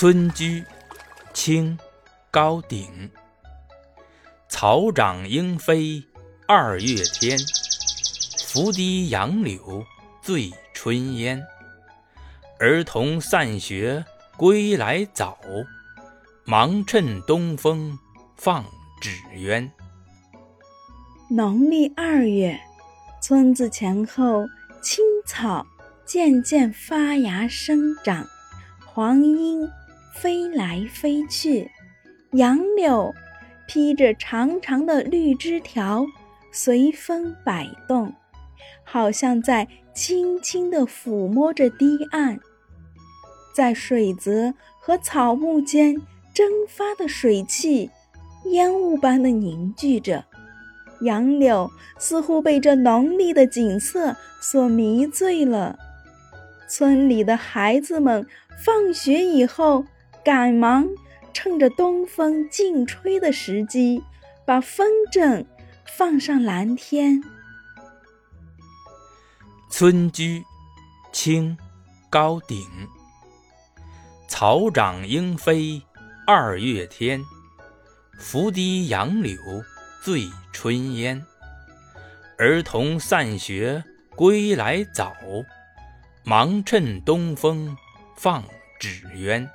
村居，清，高鼎。草长莺飞二月天，拂堤杨柳醉春烟。儿童散学归来早，忙趁东风放纸鸢。农历二月，村子前后青草渐渐发芽生长，黄莺。飞来飞去，杨柳披着长长的绿枝条，随风摆动，好像在轻轻地抚摸着堤岸。在水泽和草木间蒸发的水汽，烟雾般的凝聚着。杨柳似乎被这浓丽的景色所迷醉了。村里的孩子们放学以后。赶忙趁着东风劲吹的时机，把风筝放上蓝天。村居，清，高鼎。草长莺飞二月天，拂堤杨柳醉春烟。儿童散学归来早，忙趁东风放纸鸢。